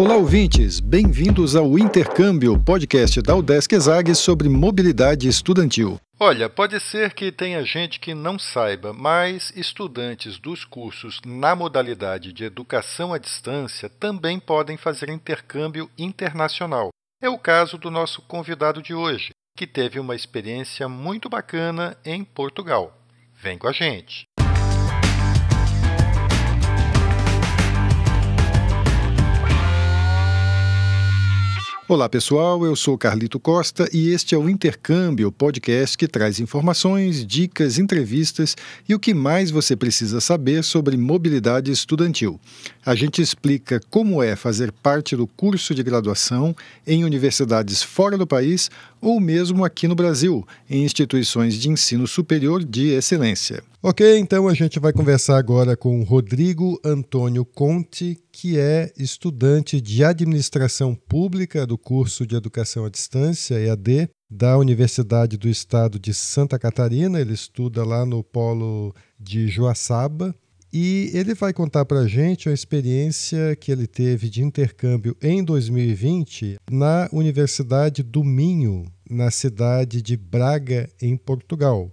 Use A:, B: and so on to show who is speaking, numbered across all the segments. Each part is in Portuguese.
A: Olá, ouvintes! Bem-vindos ao Intercâmbio, podcast da Udesc Exag sobre mobilidade estudantil. Olha, pode ser que tenha gente que não saiba, mas estudantes dos cursos na modalidade de educação à distância também podem fazer intercâmbio internacional. É o caso do nosso convidado de hoje, que teve uma experiência muito bacana em Portugal. Vem com a gente! Olá pessoal, eu sou Carlito Costa e este é o Intercâmbio, podcast que traz informações, dicas, entrevistas e o que mais você precisa saber sobre mobilidade estudantil. A gente explica como é fazer parte do curso de graduação em universidades fora do país ou mesmo aqui no Brasil, em instituições de ensino superior de excelência. Ok, então a gente vai conversar agora com Rodrigo Antônio Conte, que é estudante de administração pública do curso de educação à distância, EAD, da Universidade do Estado de Santa Catarina. Ele estuda lá no polo de Joaçaba. E ele vai contar para a gente a experiência que ele teve de intercâmbio em 2020 na Universidade do Minho, na cidade de Braga, em Portugal.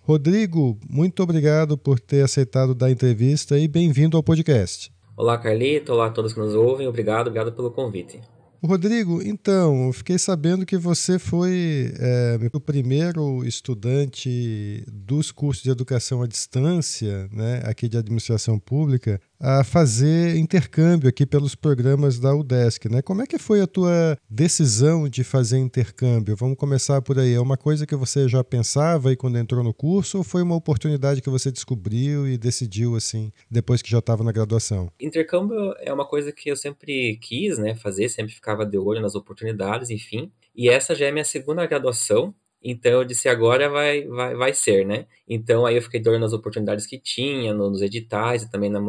A: Rodrigo, muito obrigado por ter aceitado dar entrevista e bem-vindo ao podcast.
B: Olá, Carlito. Olá a todos que nos ouvem. Obrigado, obrigado pelo convite.
A: Rodrigo, então, eu fiquei sabendo que você foi é, o primeiro estudante dos cursos de educação à distância, né, aqui de administração pública, a fazer intercâmbio aqui pelos programas da UDESC. Né? Como é que foi a tua decisão de fazer intercâmbio? Vamos começar por aí. É uma coisa que você já pensava aí quando entrou no curso ou foi uma oportunidade que você descobriu e decidiu assim depois que já estava na graduação?
B: Intercâmbio é uma coisa que eu sempre quis né, fazer, sempre ficava de olho nas oportunidades, enfim. E essa já é minha segunda graduação, então eu disse, agora vai, vai, vai ser, né? Então aí eu fiquei olho nas oportunidades que tinha, nos editais e também na,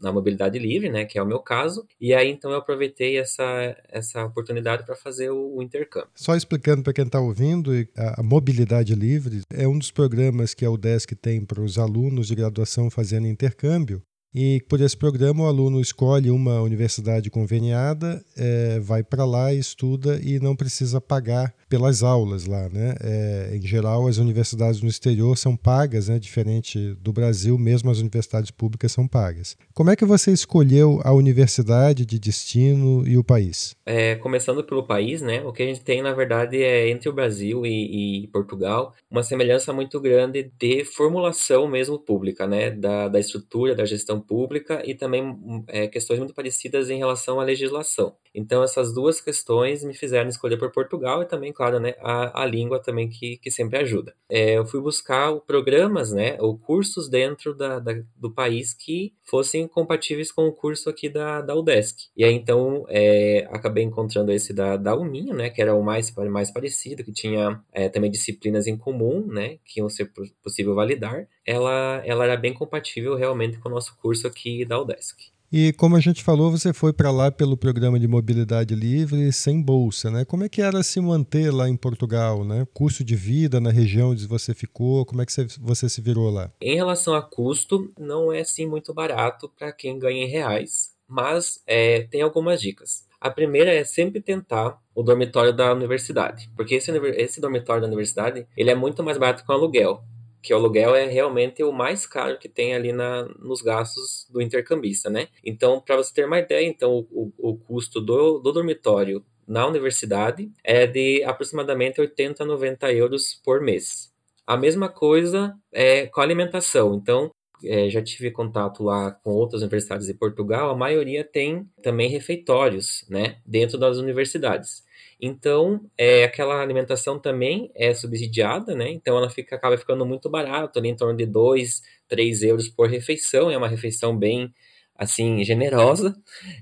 B: na mobilidade livre, né? Que é o meu caso. E aí então eu aproveitei essa, essa oportunidade para fazer o, o, intercâmbio.
A: Só explicando para quem está ouvindo, a, a, mobilidade livre é um dos programas que a UDESC tem para os alunos de graduação fazendo intercâmbio. E por esse programa, o aluno escolhe uma universidade conveniada, é, vai para lá, estuda e não precisa pagar pelas aulas lá. Né? É, em geral, as universidades no exterior são pagas, né? diferente do Brasil, mesmo as universidades públicas são pagas. Como é que você escolheu a universidade de destino e o país?
B: É, começando pelo país, né? o que a gente tem, na verdade, é entre o Brasil e, e Portugal uma semelhança muito grande de formulação mesmo pública, né? da, da estrutura, da gestão pública e também é, questões muito parecidas em relação à legislação. Então, essas duas questões me fizeram escolher por Portugal e também, claro, né, a, a língua também que, que sempre ajuda. É, eu fui buscar programas, né, ou cursos dentro da, da, do país que fossem compatíveis com o curso aqui da, da UDESC. E aí, então, é, acabei encontrando esse da, da UMINHA, né, que era o mais, mais parecido, que tinha é, também disciplinas em comum, né, que iam ser possível validar. Ela, ela era bem compatível realmente com o nosso curso aqui da UDESC.
A: E como a gente falou, você foi para lá pelo programa de mobilidade livre sem bolsa, né? Como é que era se manter lá em Portugal, né? Custo de vida na região onde você ficou, como é que você se virou lá?
B: Em relação a custo, não é assim muito barato para quem ganha em reais, mas é, tem algumas dicas. A primeira é sempre tentar o dormitório da universidade, porque esse, esse dormitório da universidade ele é muito mais barato que o aluguel que o aluguel é realmente o mais caro que tem ali na, nos gastos do intercambista, né? Então, para você ter uma ideia, então o, o custo do, do dormitório na universidade é de aproximadamente 80 a 90 euros por mês. A mesma coisa é com a alimentação. Então, é, já tive contato lá com outras universidades de Portugal, a maioria tem também refeitórios, né, dentro das universidades. Então, é, aquela alimentação também é subsidiada, né? Então, ela fica, acaba ficando muito barato, ali em torno de 2, 3 euros por refeição. É uma refeição bem, assim, generosa.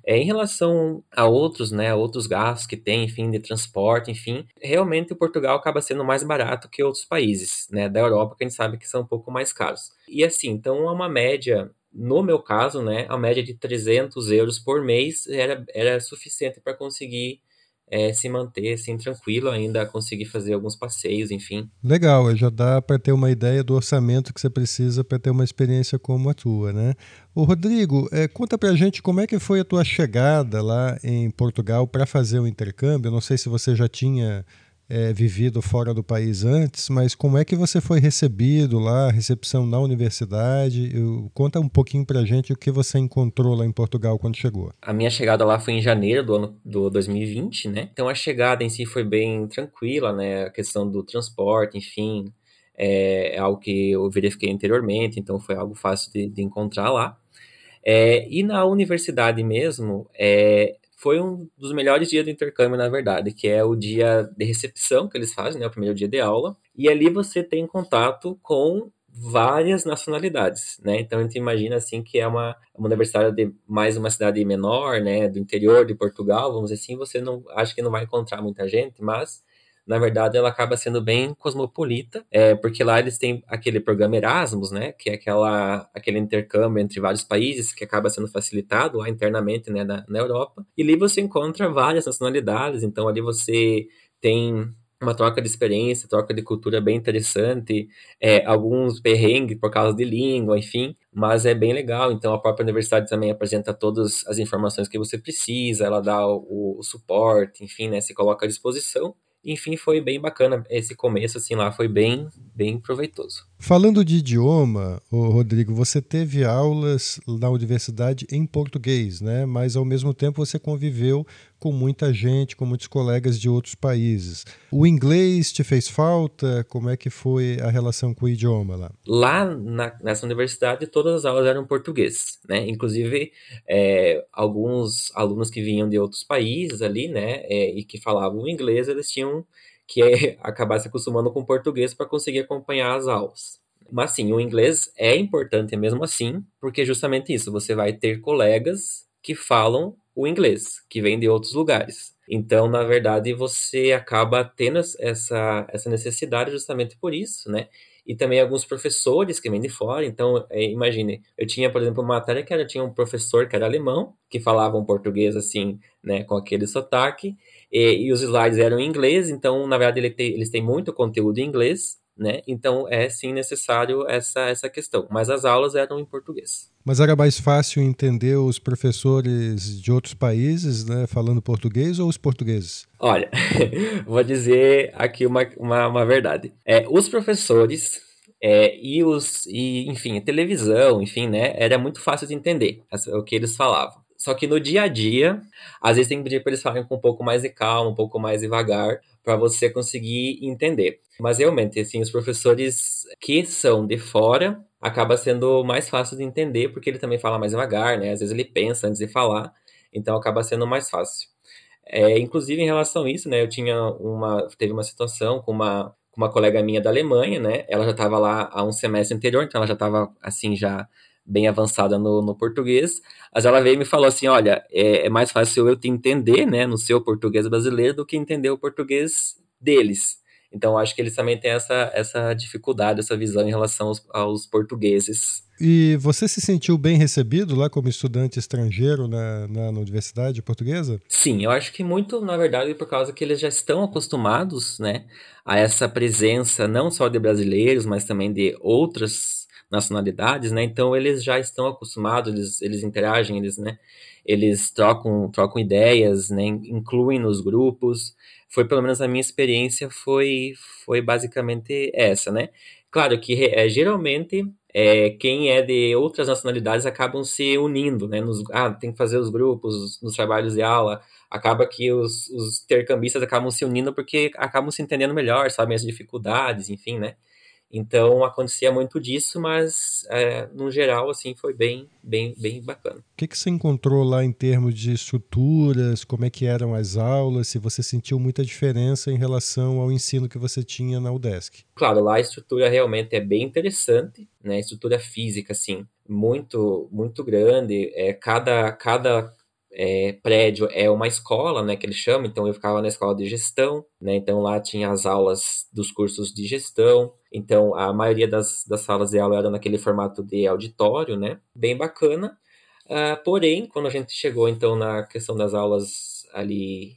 B: É, em relação a outros, né? Outros gastos que tem, enfim, de transporte, enfim. Realmente, o Portugal acaba sendo mais barato que outros países, né? Da Europa, que a gente sabe que são um pouco mais caros. E assim, então, é uma média no meu caso, né, a média de 300 euros por mês era, era suficiente para conseguir é, se manter assim tranquilo ainda, conseguir fazer alguns passeios, enfim.
A: Legal, já dá para ter uma ideia do orçamento que você precisa para ter uma experiência como a tua, né? O Rodrigo, é, conta para a gente como é que foi a tua chegada lá em Portugal para fazer o intercâmbio. Eu não sei se você já tinha é, vivido fora do país antes, mas como é que você foi recebido lá, recepção na universidade? Eu, conta um pouquinho pra gente o que você encontrou lá em Portugal quando chegou.
B: A minha chegada lá foi em janeiro do ano do 2020, né? Então a chegada em si foi bem tranquila, né? A questão do transporte, enfim, é, é algo que eu verifiquei anteriormente, então foi algo fácil de, de encontrar lá. É, e na universidade mesmo, é, foi um dos melhores dias do intercâmbio, na verdade, que é o dia de recepção que eles fazem, né, o primeiro dia de aula, e ali você tem contato com várias nacionalidades, né? Então a gente imagina assim que é uma, uma universidade de mais uma cidade menor, né, do interior de Portugal, vamos dizer assim, você não acho que não vai encontrar muita gente, mas na verdade ela acaba sendo bem cosmopolita, é, porque lá eles têm aquele programa Erasmus, né, que é aquela, aquele intercâmbio entre vários países que acaba sendo facilitado lá internamente, né, na, na Europa, e ali você encontra várias nacionalidades, então ali você tem uma troca de experiência, troca de cultura bem interessante, é, alguns perrengues por causa de língua, enfim, mas é bem legal. Então a própria universidade também apresenta todas as informações que você precisa, ela dá o, o suporte, enfim, né, se coloca à disposição. Enfim, foi bem bacana esse começo, assim, lá foi bem, bem proveitoso.
A: Falando de idioma, Rodrigo, você teve aulas na universidade em português, né? Mas ao mesmo tempo você conviveu com muita gente, com muitos colegas de outros países. O inglês te fez falta? Como é que foi a relação com o idioma lá?
B: Lá na, nessa universidade todas as aulas eram português, né? Inclusive é, alguns alunos que vinham de outros países ali, né? É, e que falavam inglês, eles tinham que é acabar se acostumando com português para conseguir acompanhar as aulas. Mas sim, o inglês é importante mesmo assim, porque justamente isso, você vai ter colegas que falam o inglês, que vêm de outros lugares. Então, na verdade, você acaba tendo essa, essa necessidade justamente por isso, né? E também alguns professores que vêm de fora. Então, é, imagine, eu tinha, por exemplo, uma matéria que era, tinha um professor que era alemão, que falava um português assim, né, com aquele sotaque, e, e os slides eram em inglês, então, na verdade, ele eles têm muito conteúdo em inglês, né? Então, é sim necessário essa, essa questão. Mas as aulas eram em português.
A: Mas era mais fácil entender os professores de outros países, né, falando português ou os portugueses?
B: Olha, vou dizer aqui uma, uma, uma verdade. É, os professores é, e os, e, enfim, televisão, enfim, né, era muito fácil de entender o que eles falavam. Só que no dia a dia, às vezes tem que pedir para eles falarem com um pouco mais de calma, um pouco mais devagar, para você conseguir entender. Mas realmente, assim, os professores que são de fora acaba sendo mais fácil de entender, porque ele também fala mais devagar, né? Às vezes ele pensa antes de falar, então acaba sendo mais fácil. É, inclusive, em relação a isso, né, eu tinha uma, teve uma situação com uma, com uma colega minha da Alemanha, né? Ela já estava lá há um semestre anterior, então ela já estava, assim, já bem avançada no, no português, mas ela veio e me falou assim, olha, é, é, mais fácil eu te entender, né, no seu português brasileiro do que entender o português deles. Então, acho que eles também têm essa, essa dificuldade, essa visão em relação aos, aos portugueses.
A: E você se sentiu bem recebido lá como estudante estrangeiro na, na, na, universidade portuguesa?
B: Sim, eu acho que muito, na verdade, por causa que eles já estão acostumados, né, a essa presença não só de brasileiros, mas também de outras nacionalidades, né? Então eles já estão acostumados, eles, eles interagem, eles, né? Eles trocam, trocam ideias, né? Incluem nos grupos. Foi pelo menos a minha experiência foi foi basicamente essa, né? Claro que é, geralmente é, quem é de outras nacionalidades acabam se unindo, né? Nos, ah, tem que fazer os grupos nos trabalhos de aula. Acaba que os, os intercambistas acabam se unindo porque acabam se entendendo melhor, sabem as dificuldades, enfim, né? Então acontecia muito disso, mas é, no geral assim foi bem, bem, bem bacana. O
A: que, que você encontrou lá em termos de estruturas? Como é que eram as aulas? Se você sentiu muita diferença em relação ao ensino que você tinha na UDESC?
B: Claro, lá a estrutura realmente é bem interessante, né? A estrutura física assim muito muito grande. É cada cada é, prédio é uma escola, né, que eles chamam, então eu ficava na escola de gestão, né, então lá tinha as aulas dos cursos de gestão, então a maioria das, das salas de aula era naquele formato de auditório, né, bem bacana, uh, porém, quando a gente chegou então na questão das aulas ali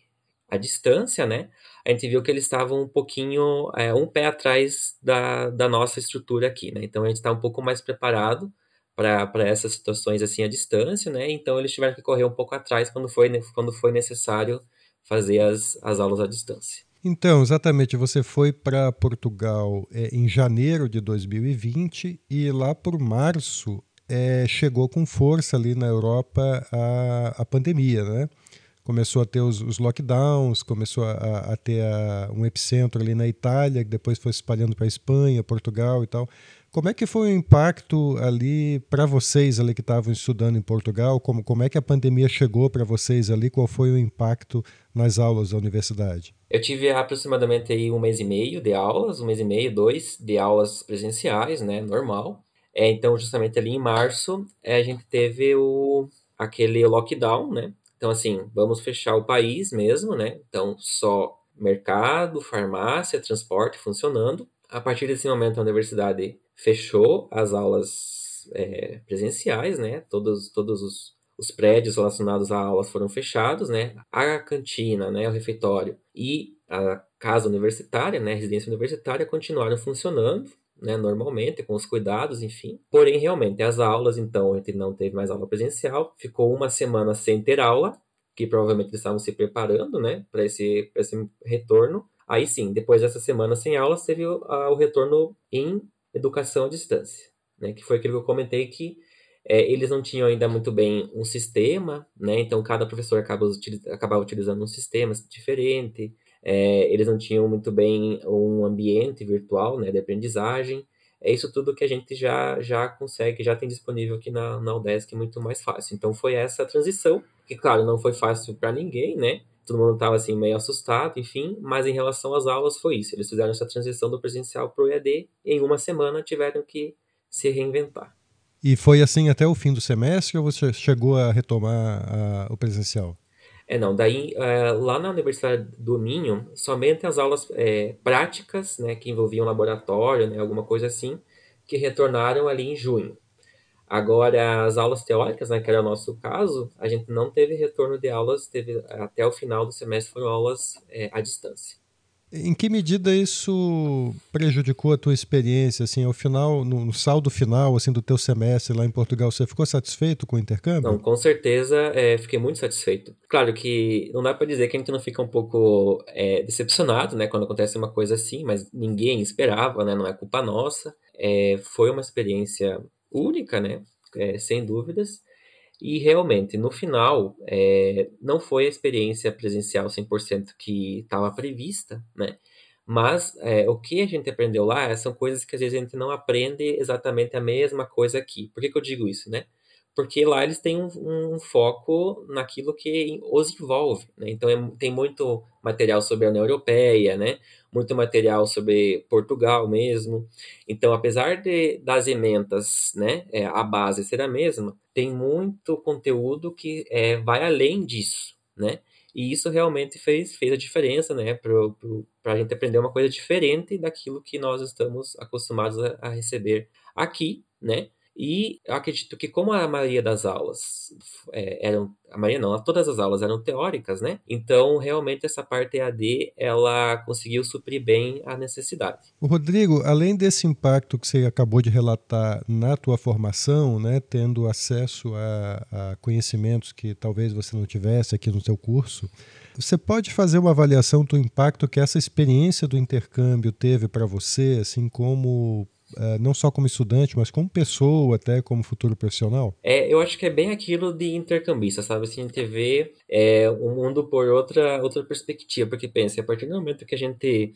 B: à distância, né? A gente viu que eles estavam um pouquinho, é, um pé atrás da, da nossa estrutura aqui, né? Então a gente está um pouco mais preparado para essas situações assim à distância, né? Então eles tiveram que correr um pouco atrás quando foi, quando foi necessário fazer as, as aulas à distância.
A: Então, exatamente, você foi para Portugal é, em janeiro de 2020 e lá por março é, chegou com força ali na Europa a, a pandemia, né? Começou a ter os, os lockdowns, começou a, a ter a, um epicentro ali na Itália, que depois foi se espalhando para Espanha, Portugal e tal. Como é que foi o impacto ali para vocês ali que estavam estudando em Portugal? Como, como é que a pandemia chegou para vocês ali? Qual foi o impacto nas aulas da universidade?
B: Eu tive aproximadamente aí um mês e meio de aulas, um mês e meio, dois de aulas presenciais, né, normal. É, então, justamente ali em março, é, a gente teve o, aquele lockdown, né? Então, assim, vamos fechar o país mesmo, né? Então, só mercado, farmácia, transporte funcionando. A partir desse momento, a universidade fechou as aulas é, presenciais, né? Todos, todos os, os prédios relacionados a aulas foram fechados, né? A cantina, né? O refeitório e a casa universitária, né? A residência universitária continuaram funcionando, né? Normalmente, com os cuidados, enfim. Porém, realmente, as aulas, então, a gente não teve mais aula presencial. Ficou uma semana sem ter aula, que provavelmente eles estavam se preparando, né? Para esse, esse retorno. Aí sim, depois dessa semana sem aulas, teve o, a, o retorno em educação à distância, né? Que foi aquilo que eu comentei que é, eles não tinham ainda muito bem um sistema, né? Então cada professor acaba, acabava utilizando um sistema diferente. É, eles não tinham muito bem um ambiente virtual, né, de aprendizagem. É isso tudo que a gente já já consegue, já tem disponível aqui na, na Udesc muito mais fácil. Então foi essa transição, que claro, não foi fácil para ninguém, né? Todo mundo estava assim meio assustado, enfim, mas em relação às aulas foi isso. Eles fizeram essa transição do presencial para o EAD e em uma semana tiveram que se reinventar.
A: E foi assim até o fim do semestre ou você chegou a retomar a, o presencial?
B: É, não. Daí, é, lá na Universidade do Minho, somente as aulas é, práticas, né, que envolviam laboratório, né, alguma coisa assim, que retornaram ali em junho. Agora, as aulas teóricas, né, que era o nosso caso, a gente não teve retorno de aulas, teve até o final do semestre foram aulas é, à distância.
A: Em que medida isso prejudicou a tua experiência, assim, ao final, no, no, saldo final, assim, do teu semestre lá em Portugal, você ficou satisfeito com o intercâmbio?
B: Não, com certeza, é, fiquei muito satisfeito. Claro que não dá para dizer que a gente não fica um pouco é, decepcionado, né, quando acontece uma coisa assim, mas ninguém esperava, né, não é culpa nossa. É, foi uma experiência única, né? É, sem dúvidas. E realmente, no final, é, não foi a experiência presencial 100% que estava prevista, né? Mas é, o que a gente aprendeu lá são coisas que às vezes a gente não aprende exatamente a mesma coisa aqui. Por que, que eu digo isso, né? Porque lá eles têm um, um foco naquilo que os envolve, né? Então é, tem muito material sobre a União Europeia, né? muito material sobre Portugal mesmo. Então, apesar de, das emendas, né, é, a base ser a mesma, tem muito conteúdo que é, vai além disso, né? E isso realmente fez, fez a diferença, né, para a gente aprender uma coisa diferente daquilo que nós estamos acostumados a, a receber aqui, né? E eu acredito que como a maioria das aulas é, eram, a maioria não, todas as aulas eram teóricas, né? Então, realmente essa parte EAD, ela conseguiu suprir bem a necessidade.
A: O Rodrigo, além desse impacto que você acabou de relatar na tua formação, né, tendo acesso a, a conhecimentos que talvez você não tivesse aqui no seu curso, você pode fazer uma avaliação do impacto que essa experiência do intercâmbio teve para você, assim como não só como estudante, mas como pessoa, até como futuro profissional?
B: É, eu acho que é bem aquilo de intercambista, sabe? Assim, a gente vê é, o mundo por outra, outra perspectiva, porque pensa, a partir do momento que a gente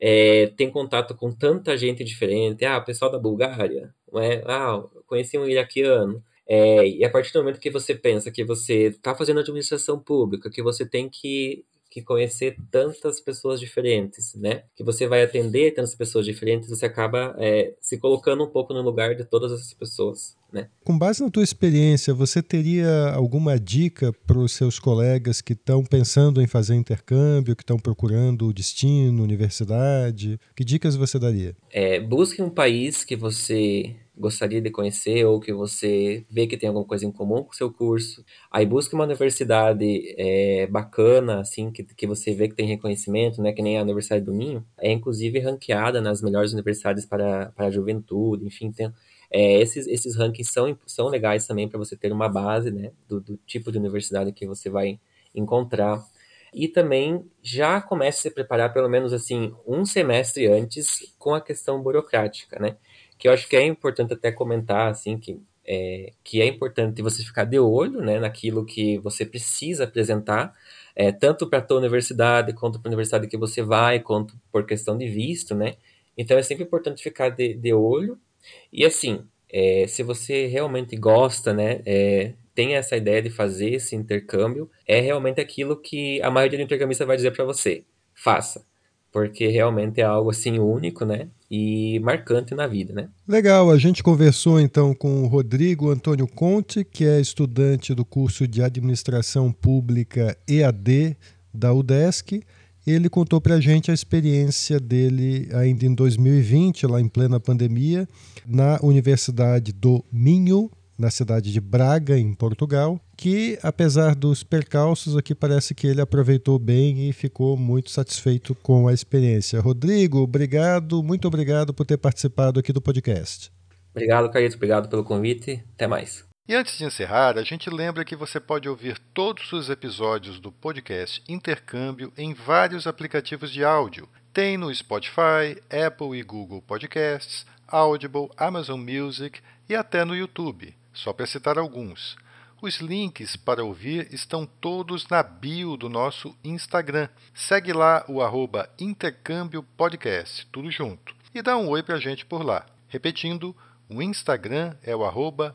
B: é, tem contato com tanta gente diferente, ah, pessoal da Bulgária, é? ah, conheci um iraquiano, é, e a partir do momento que você pensa que você está fazendo administração pública, que você tem que que conhecer tantas pessoas diferentes, né? Que você vai atender tantas pessoas diferentes, você acaba é, se colocando um pouco no lugar de todas essas pessoas, né?
A: Com base na tua experiência, você teria alguma dica para os seus colegas que estão pensando em fazer intercâmbio, que estão procurando destino, universidade? Que dicas você daria?
B: É, busque um país que você gostaria de conhecer ou que você vê que tem alguma coisa em comum com o seu curso. Aí busque uma universidade é, bacana, assim, que, que você vê que tem reconhecimento, né? Que nem a Universidade do Minho. É inclusive ranqueada nas melhores universidades para, para a juventude, enfim, tem, é, esses, esses rankings são, são legais também para você ter uma base, né? Do, do tipo de universidade que você vai encontrar e também já comece a se preparar pelo menos assim um semestre antes com a questão burocrática, né? Que eu acho que é importante até comentar assim que é, que é importante você ficar de olho, né, naquilo que você precisa apresentar, é, tanto para a tua universidade quanto para a universidade que você vai, quanto por questão de visto, né? Então é sempre importante ficar de, de olho e assim, é, se você realmente gosta, né, é, tem essa ideia de fazer esse intercâmbio, é realmente aquilo que a maioria do intercambista vai dizer para você: faça. Porque realmente é algo assim único, né? E marcante na vida, né?
A: Legal, a gente conversou então com o Rodrigo Antônio Conte, que é estudante do curso de Administração Pública EAD da UDESC. Ele contou para a gente a experiência dele ainda em 2020, lá em plena pandemia, na Universidade do Minho, na cidade de Braga, em Portugal, que apesar dos percalços aqui parece que ele aproveitou bem e ficou muito satisfeito com a experiência. Rodrigo, obrigado, muito obrigado por ter participado aqui do podcast.
B: Obrigado, Carlito, obrigado pelo convite. Até mais.
A: E antes de encerrar, a gente lembra que você pode ouvir todos os episódios do podcast Intercâmbio em vários aplicativos de áudio. Tem no Spotify, Apple e Google Podcasts, Audible, Amazon Music e até no YouTube só para citar alguns. Os links para ouvir estão todos na bio do nosso Instagram. Segue lá o arroba Intercâmbio Podcast, tudo junto. E dá um oi para a gente por lá. Repetindo, o Instagram é o arroba